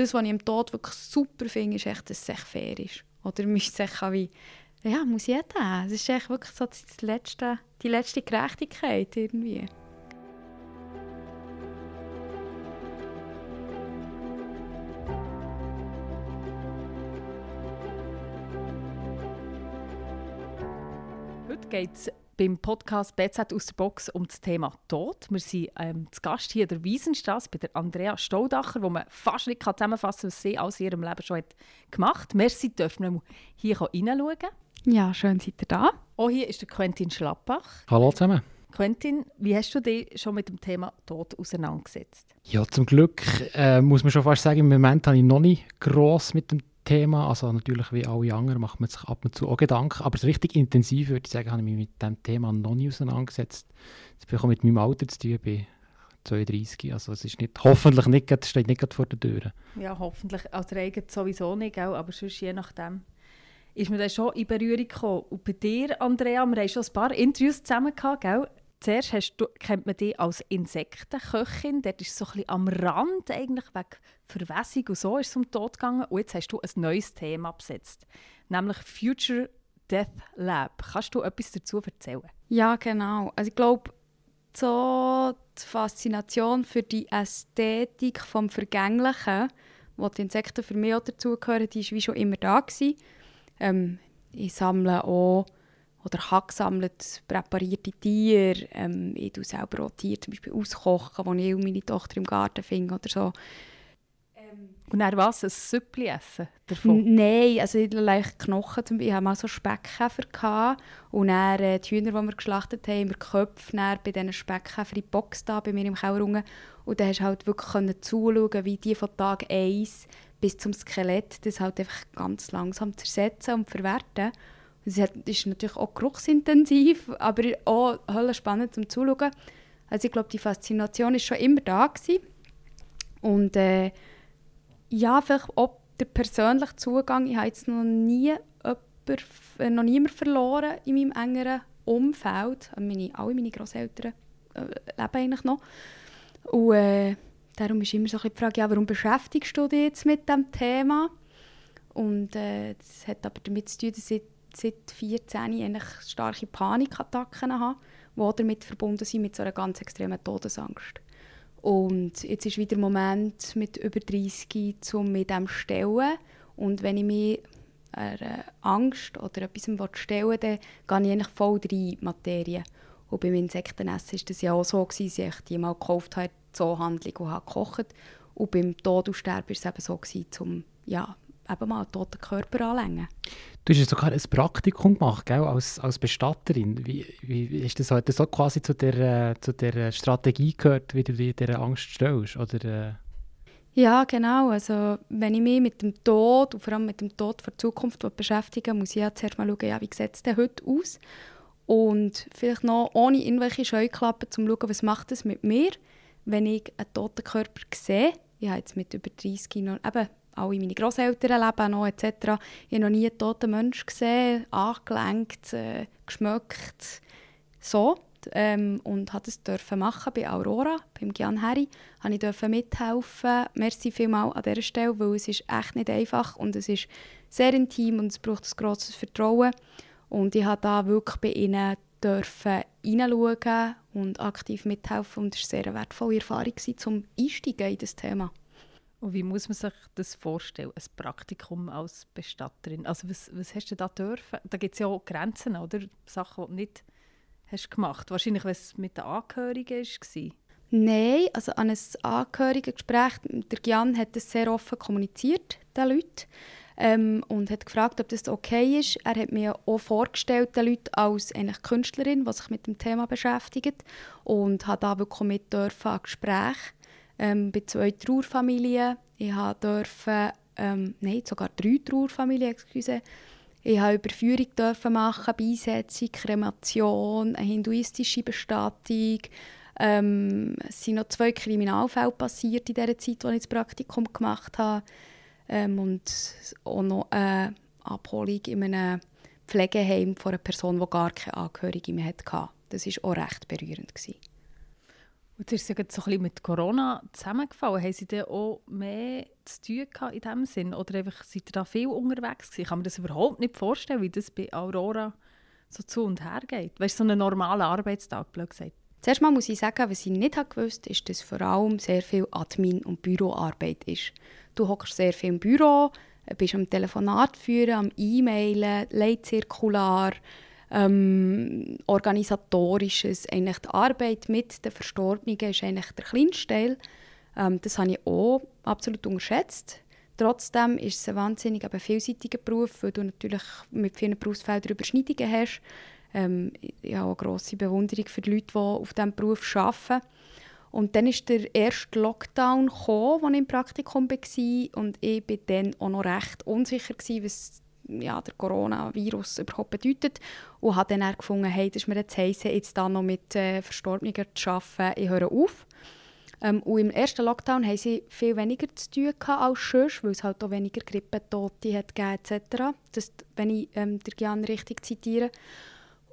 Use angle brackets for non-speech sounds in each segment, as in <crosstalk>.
das, was ich im Tod wirklich super finde, ist echt, dass es echt fair ist. Oder müsste es wie, ja, muss jeder. Es ist echt wirklich so die letzte, die letzte Gerechtigkeit irgendwie. Heute geht es beim Podcast BZ aus der Box um das Thema Tod. Wir sind ähm, zu Gast hier in der Wiesenstraße bei der Andrea Staudacher, wo man fast nicht zusammenfassen kann, was sie aus ihrem Leben schon hat gemacht hat. Merci, dürfen wir hier hineinschauen. Ja, schön seid ihr da. Auch hier ist der Quentin Schlappach. Hallo zusammen. Quentin, wie hast du dich schon mit dem Thema Tod auseinandergesetzt? Ja, zum Glück äh, muss man schon fast sagen, im Moment habe ich noch nicht gross mit dem Thema. Also natürlich wie alle anderen macht man sich ab und zu auch Gedanken. Aber richtig intensiv würde ich sagen, habe ich mich mit diesem Thema noch nie auseinandergesetzt. Das bin ich auch mit meinem Alter zu tun, bei 32. Also es ist nicht, hoffentlich nicht, steht nicht vor der Tür. Ja, hoffentlich. Als Regen sowieso nicht, aber sonst je nachdem ist mir dann schon in Berührung gekommen. Und bei dir, Andrea, wir haben schon ein paar Interviews zusammen gehabt, gell? Zuerst hast du, kennt man dich als Insektenköchin. Dort ist so ein bisschen am Rand, eigentlich wegen Verwässung und so, ist es um Tod gegangen. Und jetzt hast du ein neues Thema besetzt, nämlich Future Death Lab. Kannst du etwas dazu erzählen? Ja, genau. Also ich glaube, so die Faszination für die Ästhetik vom Vergänglichen, wo die Insekten für mich auch dazugehören, die war wie schon immer da. Ähm, ich sammle auch oder habe gesammelt präparierte Tiere. Ähm, ich tue selber auch Tiere zum Beispiel auskochen, die ich und meine Tochter im Garten finde oder so. Ähm, und dann was? Ein Süppli essen davon? Nein, also ich habe Knochen. Zum Beispiel. Ich hatte mal so Speckkäfer. Gehabt. Und dann äh, die Hühner, die wir geschlachtet haben, haben wir Köpfe bei diesen Speckkäfer in die Box da, bei mir im Keller. Und dann hast du halt wirklich zuschauen, wie die von Tag 1 bis zum Skelett das halt einfach ganz langsam zersetzen und verwerten. Es ist natürlich auch geruchsintensiv, aber auch hölle spannend zum Zuschauen. Also ich glaube, die Faszination ist schon immer da gewesen. Und äh, ja, vielleicht auch der persönliche Zugang. Ich habe jetzt noch nie jemand, äh, noch niemand verloren in meinem engeren Umfeld. Meine, alle meine Großeltern äh, leben eigentlich noch. Und äh, darum ist immer so die Frage, ja, warum beschäftigst du dich jetzt mit diesem Thema? Und äh, das hat aber damit zu tun, dass ich seit 14 eigentlich starke Panikattacken habe, die damit verbunden sind mit so einer ganz extremen Todesangst. Und jetzt ist wieder der Moment mit über 30 um mit dem stellen. Und wenn ich mich einer Angst oder etwas stellen will, dann gehe ich eigentlich voll rein in Materie. Und beim Insektenessen war das ja auch so, dass ich die mal gekauft habe, Zoohandlung und habe gekocht. Und beim Tod und Sterben war es eben so, um ja, eben mal einen toten Körper anlängen. Du hast sogar ein Praktikum gemacht, gell, als, als Bestatterin. Wie, wie ist das heute so quasi zu der, äh, zu der Strategie gehört, wie du dir dieser Angst stellst? Oder, äh? Ja, genau. Also, wenn ich mich mit dem Tod und vor allem mit dem Tod der Zukunft beschäftige, muss ich ja zuerst mal schauen, ja, wie sieht es denn heute aus? Und vielleicht noch ohne irgendwelche Scheuklappen, um zu schauen, was macht es mit mir, wenn ich einen toten Körper sehe. Ich habe jetzt mit über 30 noch, eben, alle meine Großeltern leben noch etc. Ich habe noch nie einen toten Menschen gesehen, angelenkt, äh, geschmückt, so. Ähm, und durfte es dürfen machen bei Aurora, beim Gian Harry. Habe ich mithelfen. Merci vielmals an dieser Stelle, weil es ist echt nicht einfach und es ist sehr intim und es braucht ein grosses Vertrauen. Und ich durfte da wirklich bei ihnen dürfen hineinschauen und aktiv mithelfen und es war eine sehr wertvolle Erfahrung, um Einsteigen in das Thema. Und wie muss man sich das vorstellen, ein Praktikum als Bestatterin? Also was, was hast du da dürfen? Da gibt es ja auch Grenzen, oder? Sachen, die du nicht hast gemacht Wahrscheinlich, wenn es mit den Angehörigen war. Nein, also an einem Angehörigengespräch, der Gian hat das sehr offen kommuniziert, den Leuten, ähm, und hat gefragt, ob das okay ist. Er hat mir auch vorgestellt, den Leuten als eigentlich Künstlerin, die sich mit dem Thema beschäftigt und hat da wirklich mit dürfen an Gespräch ähm, bei zwei Trauerfamilien. Ich durfte, ähm, nein, sogar drei Trauerfamilien, excuse. Ich durfte Überführung dürfen machen, Beisetzung, Kremation, eine hinduistische Bestattung. Ähm, es sind noch zwei Kriminalfälle passiert in der Zeit, als ich das Praktikum gemacht habe. Ähm, und auch noch eine Abholung in einem Pflegeheim von einer Person, die gar keine Angehörige mehr hatte. Das war auch recht berührend. Gewesen. Und das ist ja so ein bisschen mit Corona zusammengefallen. Haben Sie denn auch mehr zu tun in diesem Sinn? Oder einfach, seid ihr da viel unterwegs gewesen? Ich kann mir das überhaupt nicht vorstellen, wie das bei Aurora so zu und her geht. Weißt du, so einen normalen Arbeitstag, blöd gesagt. Zuerst mal muss ich sagen, was ich nicht gewusst ist, dass vor allem sehr viel Admin- und Büroarbeit ist. Du hockst sehr viel im Büro, bist am Telefonat führen, am E-Mailen, Leitzirkular, ähm, organisatorisches. Eigentlich die Arbeit mit den Verstorbenen ist eigentlich der kleinste Teil. Ähm, das habe ich auch absolut unterschätzt. Trotzdem ist es ein wahnsinnig eben vielseitiger Beruf, weil du natürlich mit vielen Berufsfeldern Überschneidungen hast. Ähm, ich habe auch eine grosse Bewunderung für die Leute, die auf diesem Beruf arbeiten. Und dann ist der erste Lockdown gekommen, als ich im Praktikum war. Und ich war dann auch noch recht unsicher, was ja, der Coronavirus überhaupt bedeutet. Und habe dann gefunden, hey, das ist mir jetzt heissen, jetzt da noch mit äh, Verstorbenen zu arbeiten. Ich höre auf. Ähm, und im ersten Lockdown hatten sie viel weniger zu tun als sonst, weil es halt auch weniger Grippetote hat etc. Das, wenn ich ähm, der Gian richtig zitiere.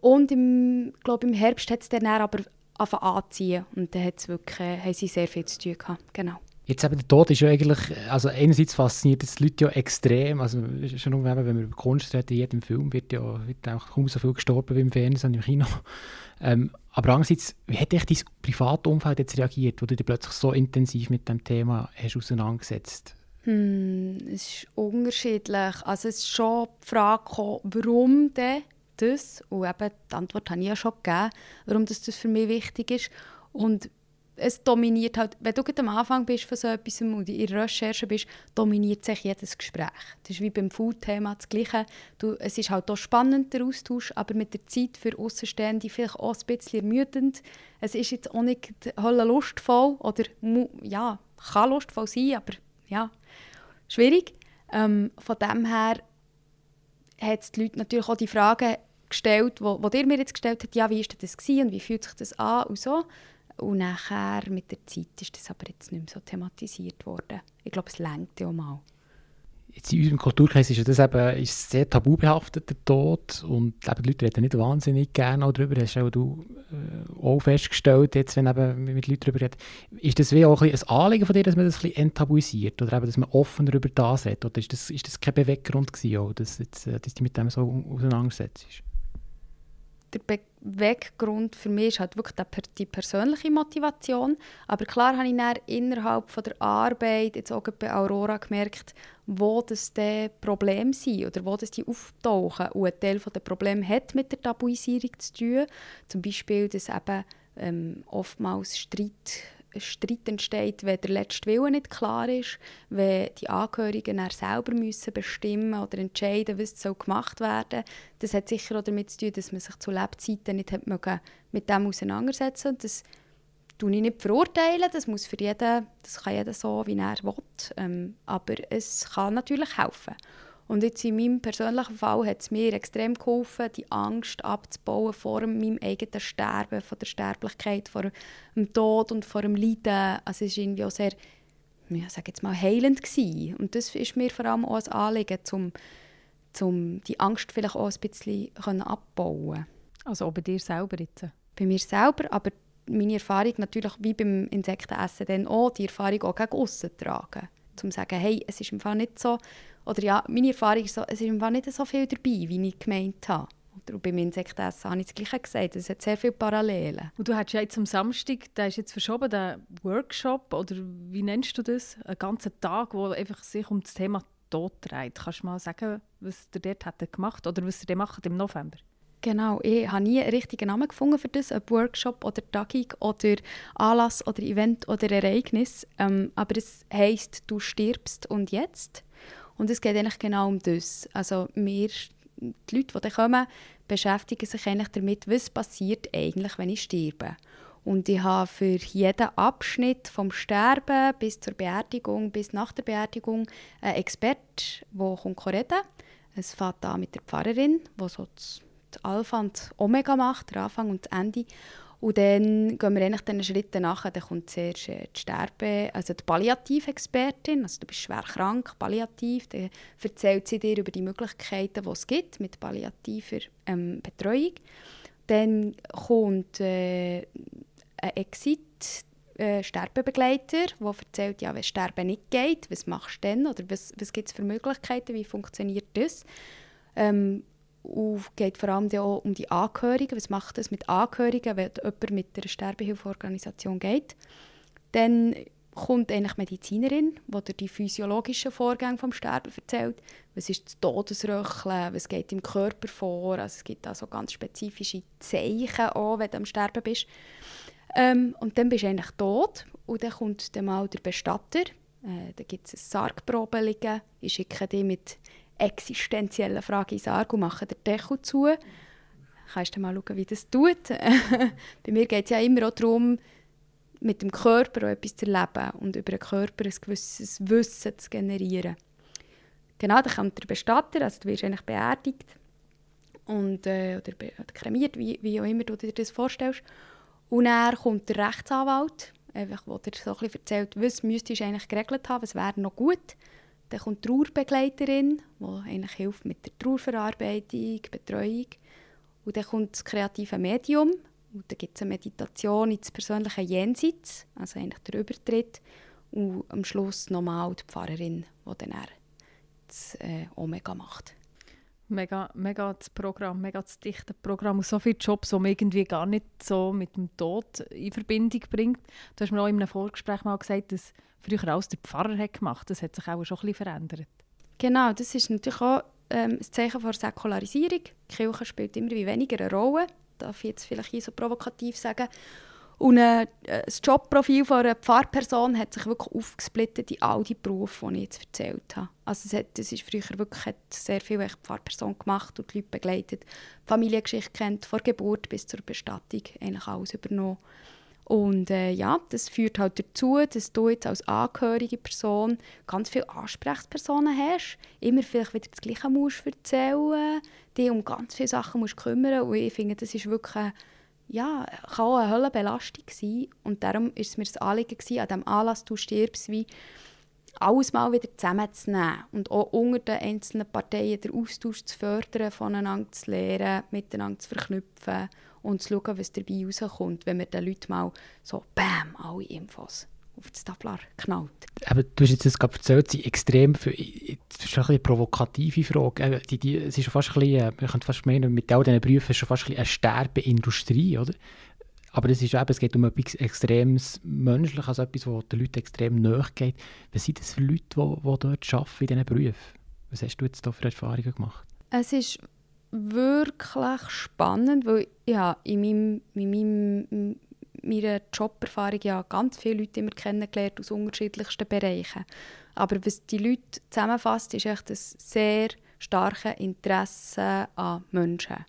Und im, glaub, im Herbst hat es dann aber anziehen und dann hat's wirklich, äh, haben sie sehr viel zu tun gehabt. Genau. Jetzt eben der Tod ist ja eigentlich, also einerseits fasziniert es die Leute ja extrem, also schon nur, wenn wir über Kunst reden, in jedem Film wird ja wird auch kaum so viel gestorben wie im Fernsehen und im Kino. Ähm, aber andererseits, wie hat echt dein Privatumfeld jetzt reagiert, wo du dich plötzlich so intensiv mit dem Thema hast auseinandergesetzt? Hm, es ist unterschiedlich. Also es ist schon die Frage gekommen, warum das? Und eben, die Antwort habe ich ja schon gegeben, warum das, das für mich wichtig ist. Und es dominiert halt, wenn du am Anfang bist von so etwas und in der Recherche bist, dominiert sich jedes Gespräch. Das ist wie beim Food-Thema das Gleiche. Du, es ist halt auch spannend, der Austausch, aber mit der Zeit für Außenstehende vielleicht auch ein bisschen ermüdend. Es ist jetzt auch nicht lustvoll oder ja, kann lustvoll sein, aber ja, schwierig. Ähm, von dem her hat die Leute natürlich auch die Frage gestellt, wo ihr mir jetzt gestellt habt, ja, wie ist das gewesen und wie fühlt sich das an und so. Und nachher mit der Zeit ist das aber jetzt nicht mehr so thematisiert worden. Ich glaube, es längt ja mal. Jetzt in unserem Kulturkreis ist das eben ist sehr tabubehaftet, der Tod. Und eben, die Leute reden nicht wahnsinnig gerne darüber. Das hast auch du äh, auch festgestellt, jetzt, wenn eben mit Leuten darüber redet. Ist das wie auch ein, ein Anliegen von dir, dass man das ein bisschen enttabuisiert? Oder eben, dass man offener über das redet? Oder ist das, ist das kein Beweggrund gewesen, auch, dass, jetzt, äh, dass du mit dem so auseinandersetzt? Der Beweggrund für mich ist halt wirklich die persönliche Motivation. Aber klar habe ich dann innerhalb von der Arbeit, jetzt auch bei Aurora, gemerkt, wo das die Probleme sind oder wo das die auftauchen. Und ein Teil der Probleme hat mit der Tabuisierung zu tun. Zum Beispiel, dass eben ähm, oftmals Streit Streit entsteht, wenn der letzte Wille nicht klar ist, wenn die Angehörigen dann selber müssen bestimmen oder entscheiden, was soll gemacht werden Das hat sicher auch damit zu tun, dass man sich zu Lebzeiten nicht hat mit dem auseinandersetzen konnte. Das tue ich nicht verurteilen, das muss für jeden, das kann jeder so, wie er will. Ähm, aber es kann natürlich helfen. Und jetzt in meinem persönlichen Fall hat es mir extrem geholfen, die Angst abzubauen vor meinem eigenen Sterben, vor der Sterblichkeit, vor dem Tod und vor dem Leiden. Also es war irgendwie auch sehr, ja, sage jetzt mal, heilend gewesen. Und das ist mir vor allem auch ein Anliegen, um, um die Angst vielleicht auch ein bisschen abbauen Also auch bei dir selber jetzt? Bei mir selber, aber meine Erfahrung natürlich wie beim Insektenessen dann auch, die Erfahrung auch gegen aussen tragen. Um zu sagen, hey, es ist im Fall nicht so, oder ja, meine Erfahrung ist so, es ist einfach nicht so viel dabei, wie ich gemeint habe. Oder beim Insektessen habe ich das Gleiche gesagt. Es hat sehr viele Parallelen. Und du hast ja jetzt am Samstag, der ist jetzt verschoben, den Workshop, oder wie nennst du das? Einen ganzen Tag, wo einfach sich um das Thema Tod dreht. Kannst du mal sagen, was ihr dort hat gemacht oder was ihr macht im November? Genau, ich habe nie einen richtigen Namen gefunden für das, ob Workshop oder Tagung oder Anlass oder Event oder Ereignis. Ähm, aber es heisst, du stirbst und jetzt. Und es geht eigentlich genau um das. Also wir, die Leute, die kommen, beschäftigen sich eigentlich damit, was passiert eigentlich, wenn ich sterbe. Und ich habe für jeden Abschnitt vom Sterben bis zur Beerdigung, bis nach der Beerdigung einen Experten, der reden kommt. Es fängt an mit der Pfarrerin, die so das Alpha und Omega macht, der Anfang und das Ende. Und dann gehen wir eigentlich den Schritten nach. Dann kommt zuerst äh, die Sterbe, also die Palliativexpertin, also du bist schwer krank, palliativ, dann erzählt sie dir über die Möglichkeiten, die es gibt mit palliativer ähm, Betreuung. Dann kommt äh, ein Exit, äh, Sterbebegleiter, der erzählt, ja, wenn Sterben nicht geht, was machst du denn oder was, was gibt es für Möglichkeiten, wie funktioniert das? Ähm, und geht vor allem auch um die Angehörigen. Was macht es mit Angehörigen, wenn jemand mit einer Sterbehilfeorganisation geht? Dann kommt eigentlich Medizinerin, die die physiologischen Vorgänge vom Sterben erzählt. Was ist das Todesröcheln? Was geht im Körper vor? Also es gibt also ganz spezifische Zeichen auch, wenn du am Sterben bist. Ähm, und dann bist du eigentlich tot und dann kommt dann mal der Bestatter. Äh, da gibt es ein Sargprobe liegen. Ich schicke dich mit existenziellen Fragen in Sarg und mache den Deckel zu. Kannst du mal schauen, wie das tut. <laughs> Bei mir geht es ja immer auch darum, mit dem Körper etwas zu erleben und über den Körper ein gewisses Wissen zu generieren. Genau, dann kommt der Bestatter, also du wirst eigentlich beerdigt und, äh, oder, oder kremiert, wie, wie auch immer du dir das vorstellst. Und dann kommt der Rechtsanwalt, einfach, der dir so ein bisschen erzählt, was müsstest du eigentlich geregelt haben, was wäre noch gut. Dann kommt die Trauerbegleiterin, die eigentlich hilft mit der Trauerverarbeitung, Betreuung. Und dann kommt das kreative Medium. Und dann gibt es eine Meditation ins persönliche Jenseits, also eigentlich der Übertritt. Und am Schluss nochmal die Pfarrerin, die dann das äh, Omega macht mega, mega das Programm, mega das dichte Programm und so viele Jobs, die man irgendwie gar nicht so mit dem Tod in Verbindung bringt. Du hast mir auch in einem Vorgespräch mal gesagt, dass früher alles der Pfarrer hat gemacht. Das hat sich auch schon ein bisschen verändert. Genau, das ist natürlich auch ähm, ein Zeichen von Säkularisierung. Die Kirche spielt immer weniger eine Rolle. Darf ich jetzt vielleicht so provokativ sagen. Und äh, das Jobprofil von einer Pfarrperson hat sich wirklich aufgesplittet in all die Berufe, die ich jetzt erzählt habe. Also es, hat, es ist früher wirklich hat sehr viel die Pfarrperson gemacht und die Leute begleitet. Familiengeschichte kennt, von Geburt bis zur Bestattung, eigentlich alles übernommen. Und äh, ja, das führt halt dazu, dass du jetzt als angehörige Person ganz viele Ansprechpersonen hast, immer vielleicht wieder das Gleiche musst erzählen, dich um ganz viele Sachen musst kümmern und ich finde, das ist wirklich ja, kann auch eine Höllenbelastung sein. Und darum war es mir das Anliegen, gewesen, an diesem Anlass «Du stirbst» wie alles mal wieder zusammenzunehmen und auch unter den einzelnen Parteien den Austausch zu fördern, voneinander zu lernen, miteinander zu verknüpfen und zu schauen, was dabei rauskommt, wenn wir den Leuten mal so «Bam!» alle Infos auf das Tablar knallt. Aber du hast jetzt gerade erzählt, sie extrem, für, das ist eine provokative Frage, die, die, es ist schon fast ein bisschen, äh, man könnte fast meinen, mit all diesen Berufen ist schon fast ein eine Sterbeindustrie, oder? Aber es, ist eben, es geht um etwas extrem Menschliches, also etwas, was den Leuten extrem nahe geht. Was sind das für Leute, die, die dort arbeiten in diesen Berufen? Was hast du jetzt da für Erfahrungen gemacht? Es ist wirklich spannend, weil ja, in meinem, in meinem meiner Joberfahrung ja ganz viele Leute immer kennengelernt aus unterschiedlichsten Bereichen. Aber was die Leute zusammenfasst, ist echt das sehr starke Interesse an Menschen.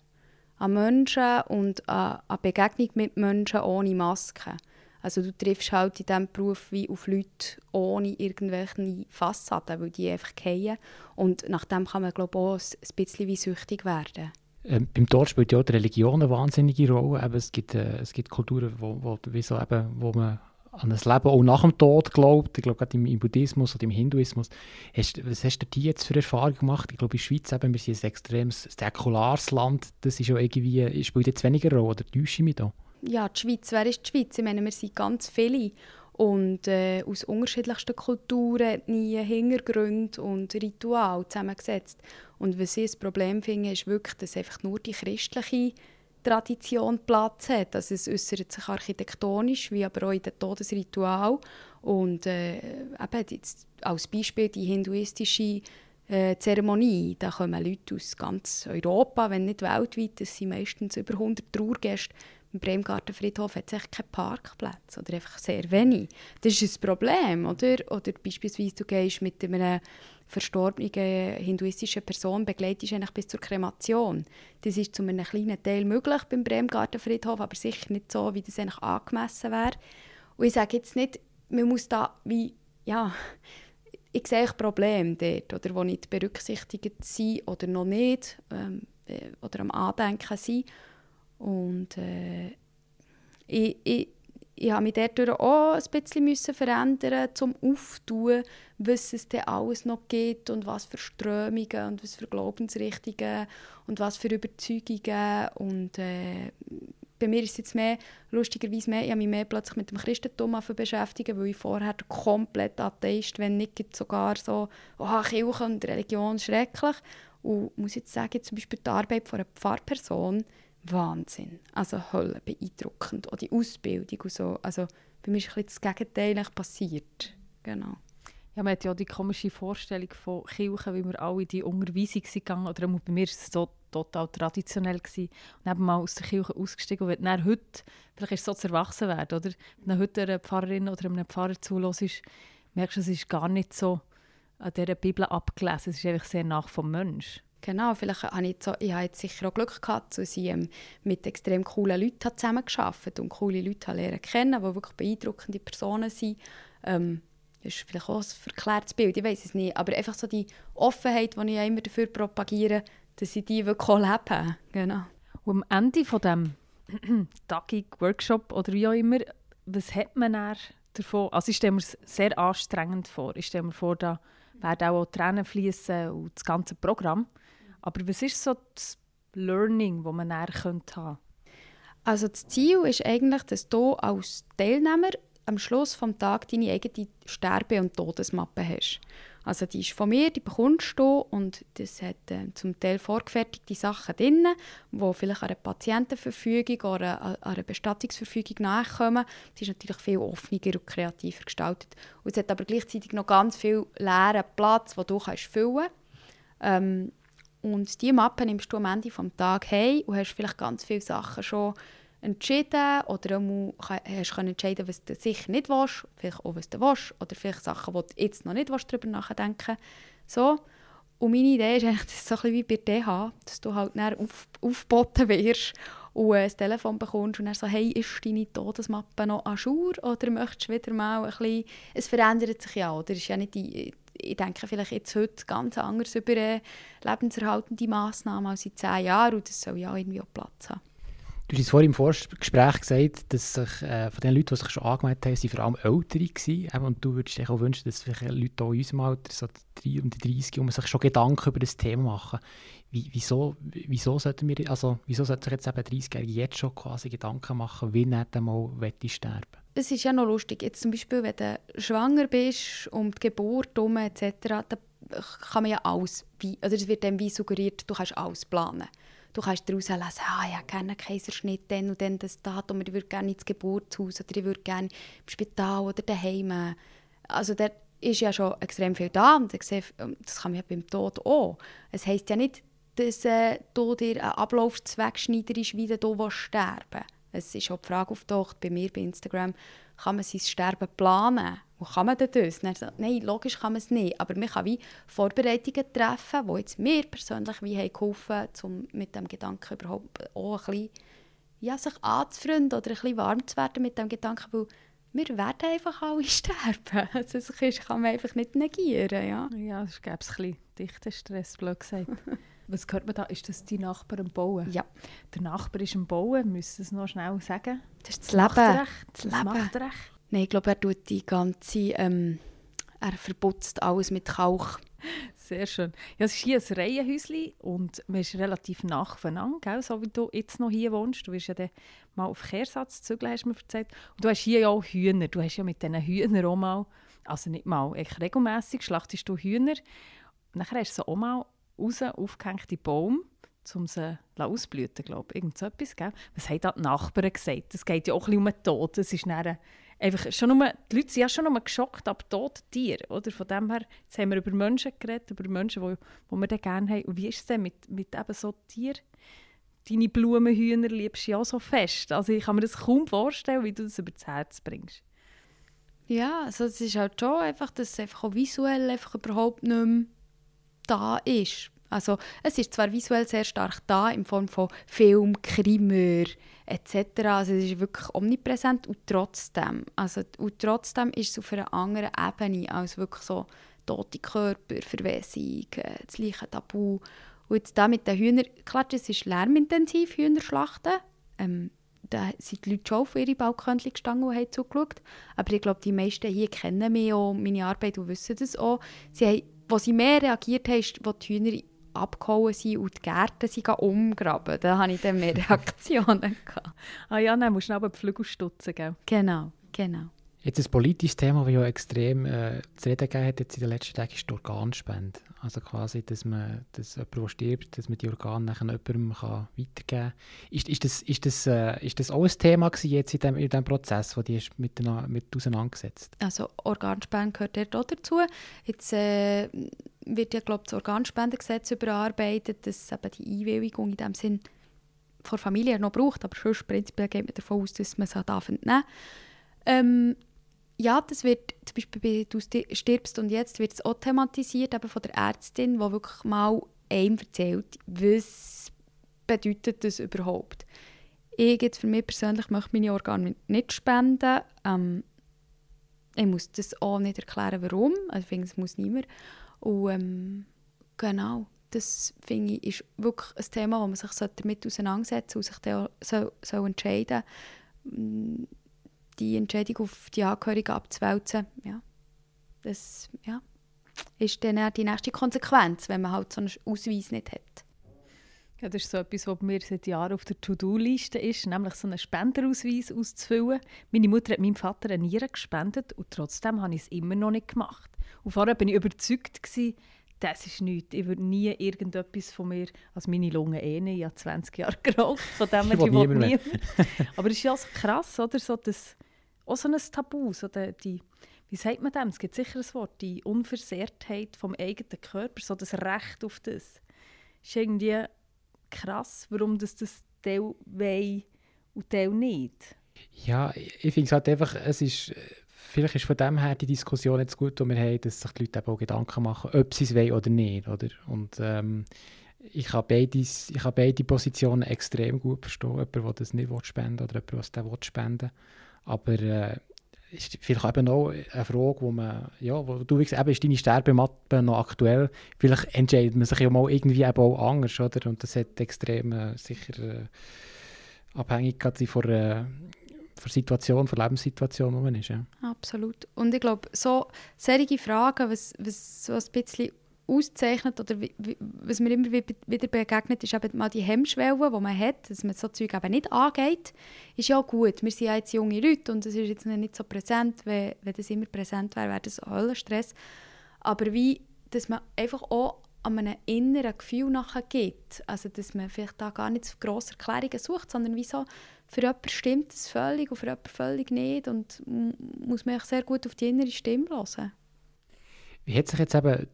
An Menschen und an, an Begegnung mit Menschen ohne Maske. Also du triffst halt in diesem Beruf wie auf Leute ohne irgendwelche Fassaden, weil die einfach fallen. Und nach dem kann man glaube ich, auch ein bisschen wie süchtig werden. Ähm, beim Tod spielt ja auch die Religion eine wahnsinnige Rolle. Eben, es, gibt, äh, es gibt Kulturen, wo, wo, so eben, wo man an ein Leben auch nach dem Tod glaubt. Ich glaube, gerade im, im Buddhismus oder im Hinduismus. Hast, was hast du dir jetzt für Erfahrungen gemacht? Ich glaube, in der Schweiz eben, wir sind ein extremes säkulares Land. Das ist ja irgendwie, spielt jetzt weniger Rolle, oder täusche ich mich da? Ja, die Schweiz, wer ist die Schweiz? Ich meine, wir sind ganz viele und äh, aus unterschiedlichsten Kulturen, Ethnien, Hintergründen und Ritualen zusammengesetzt. Und was ich ein Problem finde, ist wirklich, dass einfach nur die christliche Tradition Platz hat. Also es äußert sich architektonisch, wie aber auch in den Todesritual. Und äh, eben jetzt als Beispiel die hinduistische äh, Zeremonie. Da kommen Leute aus ganz Europa, wenn nicht weltweit. Das sind meistens über 100 Trauergäste im Bremgartenfriedhof hat es keine Parkplätze oder einfach sehr wenig. Das ist ein Problem, oder? Oder beispielsweise du gehst mit einer verstorbenen hinduistischen Person begleitest eigentlich bis zur Kremation. Das ist zu einem kleinen Teil möglich beim Bremgartenfriedhof, aber sicher nicht so, wie das eigentlich angemessen wäre. Und ich sage jetzt nicht, man muss da wie, ja, ich sehe ein Problem dort, oder wo nicht berücksichtigt sind oder noch nicht, ähm, äh, oder am Andenken sind. Und äh, ich, ich, ich habe mich dadurch auch ein bisschen müssen verändern zum Auftun, was es denn alles noch gibt und was für Strömungen und was für Glaubensrichtungen und was für Überzeugungen und äh, bei mir ist es jetzt mehr, lustigerweise mehr, ich habe mich mehr plötzlich mit dem Christentum beschäftigen, weil ich vorher komplett Atheist, wenn nicht sogar so, oh, Kirche und Religion, schrecklich. Und muss jetzt sagen, zum Beispiel die Arbeit von einer Pfarrperson, Wahnsinn. Also Hölle, beeindruckend. Auch die Ausbildung und so. Also bei mir ist ein das Gegenteil passiert. Genau. Ja, man hat ja die komische Vorstellung von Kirchen, wie wir alle in die Unterweisung gegangen oder bei mir war es so total traditionell gewesen. und dann mal aus der Kirche ausgestiegen und wenn dann heute, vielleicht ist es so zu erwachsen werden, oder? Wenn dann heute einer Pfarrerin oder einem Pfarrer zulässt, merkst du, es ist gar nicht so an dieser Bibel abgelesen, es ist einfach sehr nach vom Mensch. Genau, vielleicht habe ich, so, ich habe jetzt sicher auch Glück gehabt, dass ich ähm, mit extrem coolen Leuten zusammengearbeitet und coole Leute lernen kennen, die wirklich beeindruckende Personen sind. Ähm, das ist vielleicht auch ein verklärtes Bild, ich weiß es nicht. Aber einfach so die Offenheit, die ich ja immer dafür propagiere, dass sie die wirklich auch leben. Genau. Und am Ende von diesem <clears throat> Tagung, Workshop oder wie auch immer, was hat man davon? Also ich stelle mir es sehr anstrengend vor. Ich stelle mir vor, da werden auch Tränen fließen und das ganze Programm. Aber was ist so das Learning, das man haben könnte? Also das Ziel ist eigentlich, dass du als Teilnehmer am Schluss des Tages deine eigene Sterbe- und Todesmappe hast. Also die ist von mir, die bekommst du und das hat äh, zum Teil vorgefertigte Sachen drin, die vielleicht einer Patientenverfügung oder an einer Bestattungsverfügung nachkommen. Sie ist natürlich viel offener und kreativer gestaltet. Und es hat aber gleichzeitig noch ganz viel leeren Platz, den du kannst füllen kannst. Ähm, und diese Mappe nimmst du am Ende des Tages heim und hast vielleicht ganz viele Sachen schon entschieden oder du hast du entscheiden, was du sicher nicht willst, vielleicht auch, was du willst, oder vielleicht Sachen, wo du jetzt noch nicht darüber nachdenken so. Und meine Idee ist eigentlich, <laughs> das so ein bisschen wie bei DH, dass du halt dann auf, aufgeboten wirst und ein Telefon bekommst und dann so, hey, ist deine Todesmappe noch an Jour oder möchtest du wieder mal ein bisschen, es verändert sich ja, oder? ist ja nicht die, ich denke vielleicht jetzt heute ganz anders über lebenserhaltende Massnahmen als in zehn Jahren und das soll ja irgendwie auch Platz haben. Du hast vorhin im Vorgespräch gesagt, dass sich äh, von den Leuten, die sich schon angemeldet haben, sind vor allem Ältere waren. Und du würdest dir auch wünschen, dass vielleicht Leute in unserem Alter, so um die 30, um sich schon Gedanken über das Thema machen. Wie, wieso, wieso, sollten wir, also, wieso sollten sich jetzt eben 30-Jährige jetzt schon quasi Gedanken machen, wie er dann mal sterben Es ist ja noch lustig. Jetzt zum Beispiel, wenn du schwanger bist, um die Geburt herum etc., dann kann man ja alles, oder es wird dann wie suggeriert, du kannst alles planen du kannst daraus lesen, ah, ich habe gerne einen Kaiserschnitt, dann und dann das Datum, ich würde gerne ins Geburtshaus, oder ich würde gerne im Spital oder daheim. Also da ist ja schon extrem viel da und das kann man ja beim Tod auch. Es heisst ja nicht, dass äh, du dir einen Ablauf zweckschneiderst, wie du sterben willst. Es ist auch die Frage auftaucht bei mir bei Instagram, kann man sein Sterben planen? Und kann man das? Dann sagt, nein, logisch kann man es nicht. Aber man kann wie Vorbereitungen treffen, die jetzt mir persönlich wie haben geholfen um mit dem Gedanken überhaupt auch ein bisschen ja, sich anzufreunden oder ein bisschen warm zu werden mit dem Gedanken, weil wir werden einfach alle <laughs> sterben. Also das kann man einfach nicht negieren. Ja, ja das gäbe es ein bisschen dichten Stress, blöd gesagt. <laughs> Was hört man da? Ist das die Nachbarn am Bauen? Ja. Der Nachbar ist am Bauen, müssen es noch schnell sagen? Das ist das, Leben. Macht das, das Leben. macht recht. Nein, ich glaube, er tut die ganze, ähm, er verputzt alles mit Kalk. Sehr schön. Ja, es ist hier ein Reihenhäuschen und man ist relativ nah voneinander, so wie du jetzt noch hier wohnst. Du wirst ja dann mal auf Kehrsatz zügeln, hast du mir erzählt. Und du hast hier ja auch Hühner. Du hast ja mit diesen Hühnern auch mal, also nicht mal, regelmässig schlachtest du Hühner. Und dann hast du so auch mal raus aufgehängte Baum um sie ausblüten glaube ich. Irgend so etwas, gell? Was haben da die Nachbarn gesagt? Es geht ja auch ein bisschen um den Tod. Es ist dann einfach schon nur, die Leute sind ja schon nur geschockt ab toten Tieren. Oder? Von dem her, jetzt haben wir über Menschen geredet, über Menschen, die, die wir dann gerne haben. Und wie ist es denn mit, mit eben so Tieren? Deine Blumenhühner liebst du ja so fest. Also ich kann mir das kaum vorstellen, wie du das über das Herz bringst. Ja, also es ist halt schon einfach, dass es einfach auch visuell einfach überhaupt nicht mehr da ist. Also es ist zwar visuell sehr stark da, in Form von Film, Krimer etc. Also es ist wirklich omnipräsent und trotzdem, also, und trotzdem ist es auf einer anderen Ebene als wirklich so tote Körper, Verwesung, das gleiche Tabu. Und jetzt da mit den Hühnern, klar, es ist lärmintensiv, Hühnerschlachten. Ähm, da sind die Leute schon auf ihre Balkönchen gestanden und haben zugeschaut. Aber ich glaube, die meisten hier kennen mich auch, meine Arbeit und wissen das auch. Sie haben, wo sie mehr reagiert haben, ist, wo die Hühner abgehauen sind und die Gärten sind umgraben. Da hatte ich dann mehr <laughs> Reaktionen. Ah ja, dann musst du aber die Flügel stutzen, gell? Genau, genau. Jetzt ein politisches Thema, das ja extrem äh, zu reden gegeben hat jetzt in den letzten Tagen, ist die Organspende. Also quasi, dass, man, dass jemand, der stirbt, dass man die Organe nachher jemandem kann weitergeben kann. Ist, ist, das, ist, das, äh, ist das auch ein Thema jetzt in diesem Prozess, wo die mit, mit auseinandergesetzt Also Organspende gehört dort auch dazu. Jetzt äh, wird ja, glaube das Organspendengesetz überarbeitet, dass eben die Einwilligung in dem Sinn von Familie noch braucht, aber sonst prinzipiell geht man davon aus, dass man es entnehmen darf. Ähm, ja, das wird zum Beispiel bei «Du stirbst und jetzt» wird es auch thematisiert, eben von der Ärztin, die wirklich mal einem erzählt, was bedeutet das überhaupt. Ich jetzt für mich persönlich möchte meine Organe nicht spenden. Ähm, ich muss das auch nicht erklären, warum. Also ich finde, es muss niemand. Und ähm, genau, das finde ich ist wirklich ein Thema, wo man sich damit auseinandersetzen sollte und sich dann so, so entscheiden die Entscheidung auf die Angehörigen abzuwälzen, ja, das ja, ist dann die nächste Konsequenz, wenn man halt so einen Ausweis nicht hat. Ja, das ist so etwas, was bei mir seit Jahren auf der To-Do-Liste ist, nämlich so einen Spenderausweis auszufüllen. Meine Mutter hat meinem Vater eine Niere gespendet und trotzdem habe ich es immer noch nicht gemacht. Und vorher war ich überzeugt, gewesen, das ist nichts. Ich würde nie irgendetwas von mir, also meine Lunge eh nicht, ich habe 20 Jahre geraucht, von dem her, ich will nie. Aber es ist ja so krass, oder? So, dass auch so ein Tabu, so die, die, wie sagt man dem? Es gibt sicher ein Wort, die Unversehrtheit vom eigenen Körper, so das Recht auf das. Ist irgendwie krass, warum das, das Teil will und Teil nicht. Ja, ich finde es halt einfach, es ist, vielleicht ist von dem her die Diskussion jetzt gut, die wir haben, dass sich die Leute auch Gedanken machen, ob sie es wollen oder nicht. Oder? Und ähm, ich kann, beides, ich kann beide Positionen extrem gut verstehen. Jemand, der das nicht spenden will oder jemand, der das spenden will. Aber äh, ist vielleicht eben auch eine Frage, wo man, ja, wo du sagst, eben ist deine Sterbemappe noch aktuell, vielleicht entscheidet man sich ja mal irgendwie eben auch anders, oder? Und das hat extrem äh, sicher äh, Abhängigkeit von der, der Situation, von der Lebenssituation, wo man ist. Ja. Absolut. Und ich glaube, so solche Fragen, was, was so ein bisschen auszeichnet oder wie, was mir immer wieder begegnet, ist eben mal die Hemmschwelle, die man hat, dass man so Zeug eben nicht angeht, ist ja gut. Wir sind ja jetzt junge Leute und es ist jetzt nicht so präsent. Wenn, wenn das immer präsent wäre, wäre das Höllenstress. Aber wie, dass man einfach auch an einem inneren Gefühl nachher geht. Also, dass man vielleicht da gar nicht so grosse Erklärungen sucht, sondern wie so, für jemanden stimmt es völlig und für jemanden völlig nicht und muss man sehr gut auf die innere Stimme hören. Wie hat sich jetzt eben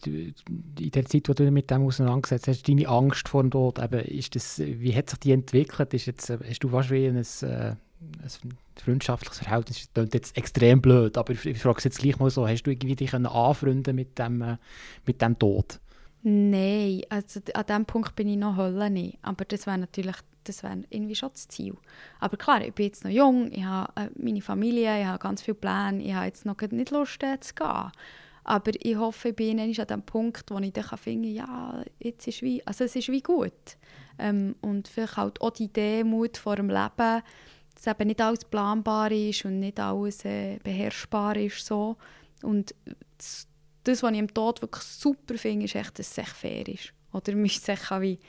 in der Zeit, wo du mit dem auseinandergesetzt hast, deine Angst vor dem Tod, eben, ist das, wie hat sich die entwickelt? Ist jetzt, hast du wahrscheinlich ein, äh, ein freundschaftliches Verhältnis? Das klingt jetzt extrem blöd, aber ich frage es jetzt gleich mal so, hast du irgendwie dich anfreunden mit dem, äh, mit dem Tod? Nein, also an diesem Punkt bin ich noch Hölle nicht. Aber das wäre natürlich das wäre irgendwie schon das Ziel. Aber klar, ich bin jetzt noch jung, ich habe äh, meine Familie, ich habe ganz viele Pläne, ich habe jetzt noch nicht Lust äh, zu gehen. Aber ich hoffe, ich bin an dem Punkt, wo ich dann finde, ja, jetzt ist wie, also es ist wie gut. Ähm, und vielleicht halt auch die Demut vor dem Leben, dass eben nicht alles planbar ist und nicht alles äh, beherrschbar ist. So. Und das, was ich im Tod wirklich super finde, ist echt, dass es echt fair ist. Oder müsste <laughs> es wie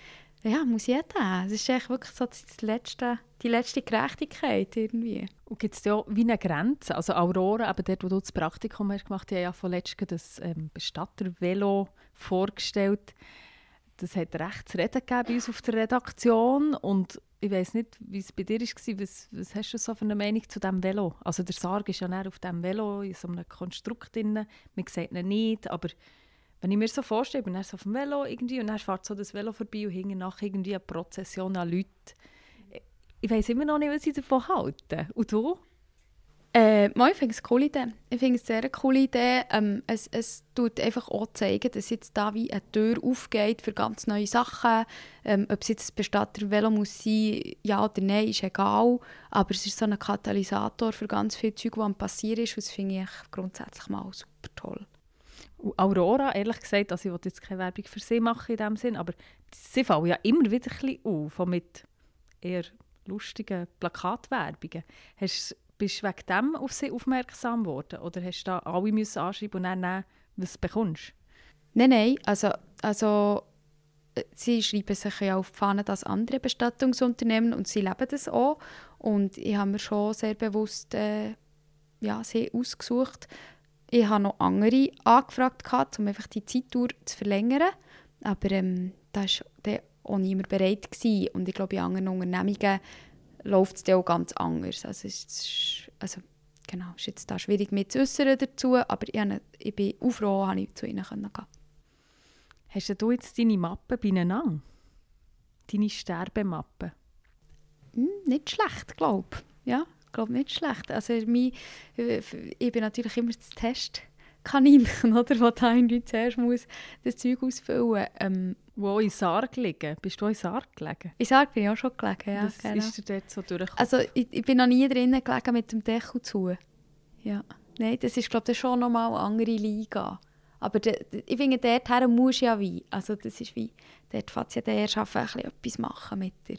ja, muss jeder. Es ist echt wirklich so das letzte, die letzte Gerechtigkeit irgendwie. Und gibt es ja wie eine Grenze? Also Aurora, eben dort, wo du das Praktikum hast gemacht, hast, ja von letztem das ähm, Bestattervelo vorgestellt. Das hat recht zu reden gegeben bei uns auf der Redaktion und ich weiß nicht, wie es bei dir war. Was, was hast du so für eine Meinung zu diesem Velo? Also der Sarg ist ja näher auf diesem Velo, in so einem Konstrukt drin. Man sieht ihn nicht, aber wenn ich mir so vorstelle, ich bin so auf dem Velo irgendwie und dann fährt so das Velo vorbei und hinten nach irgendwie eine Prozession an Leuten. Ich weiß immer noch nicht, was ich davon halte. Und du? Äh, ich finde es eine coole Idee. Ich finde es eine sehr coole Idee. Ähm, es, es tut einfach auch zeigen, dass jetzt da wie eine Tür aufgeht für ganz neue Sachen. Ähm, ob es jetzt ein Bestatter-Velo muss sein, ja oder nein, ist egal. Aber es ist so ein Katalysator für ganz Dinge, die am passieren ist. Und das finde ich grundsätzlich mal super toll. Aurora, ehrlich gesagt, also ich will jetzt keine Werbung für sie machen in dem Sinn, aber sie fallen ja immer wieder ein bisschen auf, mit eher lustigen Plakatwerbungen. Hast, bist du wegen dem auf sie aufmerksam geworden oder hast du da alle müssen anschreiben und dann nehmen, was du bekommst? Nein, nein, also, also äh, sie schreiben sich ja auf die Fahne das andere Bestattungsunternehmen und sie leben das auch. Und ich habe mir schon sehr bewusst äh, ja, sie ausgesucht. Ich habe noch andere angefragt, gehabt, um einfach die Zeitdauer zu verlängern. Aber ähm, da war auch niemand bereit. Gewesen. Und ich glaube, in anderen Unternehmungen läuft es auch ganz anders. Also, ist, also genau, ist jetzt da schwierig mit zu äußern dazu, aber ich, habe, ich bin auch froh, dass ich zu ihnen gehen konnte. Hast du jetzt deine Mappe beieinander? Deine Sterbemappe? Hm, nicht schlecht, glaube ich. Ja, glaube nicht schlecht. Also mein, ich bin natürlich immer das Testkaninchen, <laughs> oder, wo da irgendwie zuerst muss das Zeug ausfüllen ähm, Wo in Sarg liegen? Bist du in Sarg gelegen? In Sarg bin ich auch schon gelegen, ja. Das genau. ist dir dort so durchgekommen? Also ich, ich bin noch nie drinnen gelegen mit dem Deckel zu. Ja. Nein, das ist glaube ich schon nochmal eine andere Liga. Aber de, de, ich finde, dorthin muss ja wie. Also das ist wie, dort fängt ja der erst etwas machen mit dir.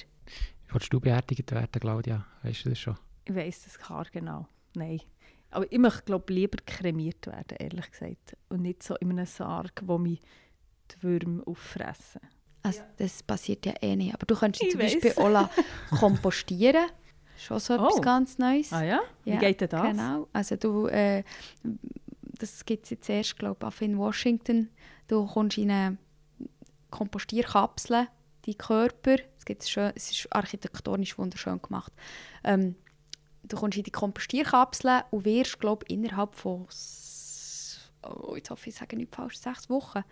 Wolltest du beerdigt werden, Claudia? Weißt du das schon? Ich weiss das gar genau. Nein. Aber ich möchte, glaube lieber kremiert werden, ehrlich gesagt. Und nicht so in einem Sarg, wo mich die Würmer auffressen. Also, das passiert ja eh nicht. Aber du könntest ich zum weiss. Beispiel auch <laughs> kompostieren. Schon so etwas oh. ganz Neues. Ah ja? Wie ja, geht denn das? Genau. Also du, äh, das gibt es jetzt erst, glaube ich, in Washington. Du kommst in eine Kompostierkapsel, die Körper, es, gibt's schön, es ist architektonisch wunderschön gemacht, ähm, du kommst in die Kompostierkapsel und wirst, glaube ich, innerhalb von, oh, jetzt hoffe ich, ich sage nicht falsch, sechs Wochen,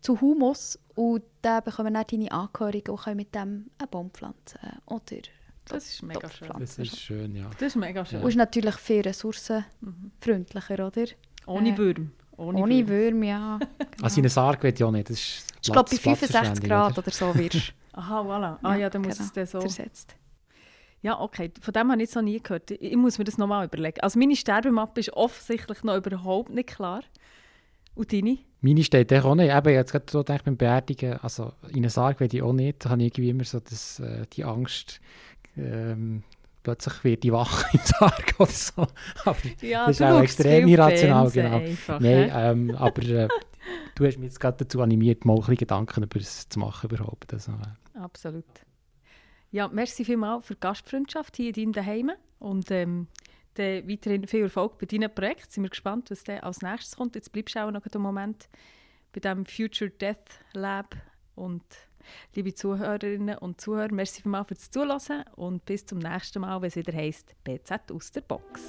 zu Humus und dann bekommen dann deine Angehörigen und können mit dem einen Baum pflanzen oder das ist mega schön. Das ist schön, ja. Das ist mega schön. Und ist natürlich viel ressourcenfreundlicher, oder? Ohne äh, Würm. Ohne, Ohne Würm, ja. <laughs> Genau. Also in einem Sarg wird ja nicht. Das ist ich glaube, bei 65 Grad oder, oder so wirst <laughs> Aha, voilà. Ah ja, dann muss genau, es dann so... Zersetzt. Ja, okay. Von dem habe ich jetzt noch nie gehört. Ich muss mir das nochmal überlegen. Also meine Sterbemappe ist offensichtlich noch überhaupt nicht klar. Und deine? Meine steht auch nicht. Eben, jetzt gerade so denke beim Beerdigen, also in einem Sarg will ich auch nicht. Da habe ich irgendwie immer so das, äh, die Angst, ähm, plötzlich wird die wach <laughs> im Sarg oder so. Aber ja, das ist auch extrem irrational. Genau. Einfach, Nein, ähm, aber äh, du hast mich jetzt gerade dazu animiert, mal ein Gedanken über das zu machen überhaupt. Also, äh. Absolut. Ja, merci vielmals für die Gastfreundschaft hier in deinem Daheim und ähm, weiterhin viel Erfolg bei deinem Projekt. Sind wir gespannt, was dann als nächstes kommt. Jetzt bleibst du auch noch einen Moment bei dem Future Death Lab und Liebe Zuhörerinnen und Zuhörer, merci vielmals fürs Zuhören und bis zum nächsten Mal, wenn es wieder heisst BZ aus der Box.